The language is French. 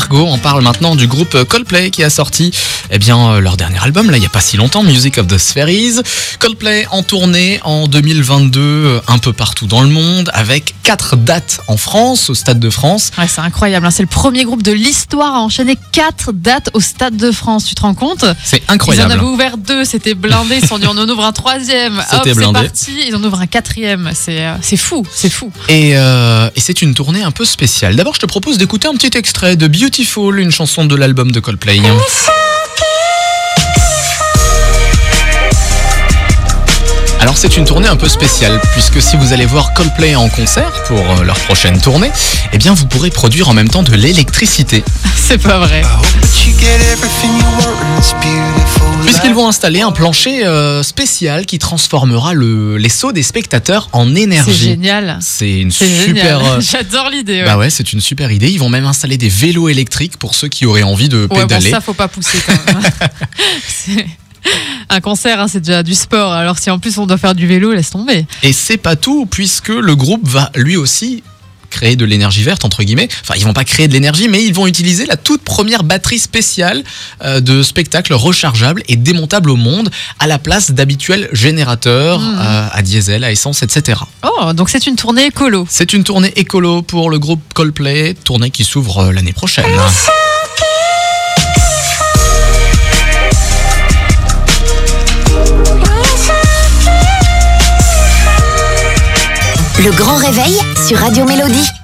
Margot, on parle maintenant du groupe Coldplay qui a sorti eh bien, euh, leur dernier album, là, il n'y a pas si longtemps, Music of the Spheres. Coldplay en tournée en 2022, euh, un peu partout dans le monde, avec quatre dates en France, au Stade de France. Ouais, c'est incroyable, hein. c'est le premier groupe de l'histoire à enchaîner quatre dates au Stade de France, tu te rends compte? C'est Ils en incroyable. avaient ouvert deux, c'était blindé, ils se sont dit on en ouvre un troisième, hop c'est parti, ils en ouvrent un quatrième, c'est euh, fou, c'est fou. Et, euh, et c'est une tournée un peu spéciale. D'abord, je te propose d'écouter un petit extrait de Beautiful, une chanson de l'album de Coldplay. Alors c'est une tournée un peu spéciale puisque si vous allez voir Coldplay en concert pour euh, leur prochaine tournée, eh bien vous pourrez produire en même temps de l'électricité C'est pas vrai. Installer un plancher euh, spécial qui transformera le, les sauts des spectateurs en C'est énergie. génial. C'est une C'est super génial. euh, J'adore l'idée. Ouais. Bah ouais, c'est une super idée. Ils vont même installer des vélos électriques pour ceux qui auraient envie de Ouais, bon, pédaler. ça faut pas pousser quand même. C'est- un concert, hein, c'est déjà du sport. Alors si en plus on doit faire du vélo, laisse tomber. Et c'est pas tout, puisque le groupe va lui aussi créer de l'énergie verte entre guillemets. Enfin, ils vont pas créer de l'énergie, mais ils vont utiliser la toute première batterie spéciale euh, de spectacle rechargeable et démontable au monde, à la place d'habituels générateurs Mhm. euh, à diesel, à essence, etc. Oh, donc c'est une tournée écolo. C'est une tournée écolo pour le groupe Coldplay, tournée qui s'ouvre euh, l'année prochaine. Le grand réveil sur Radio Mélodie.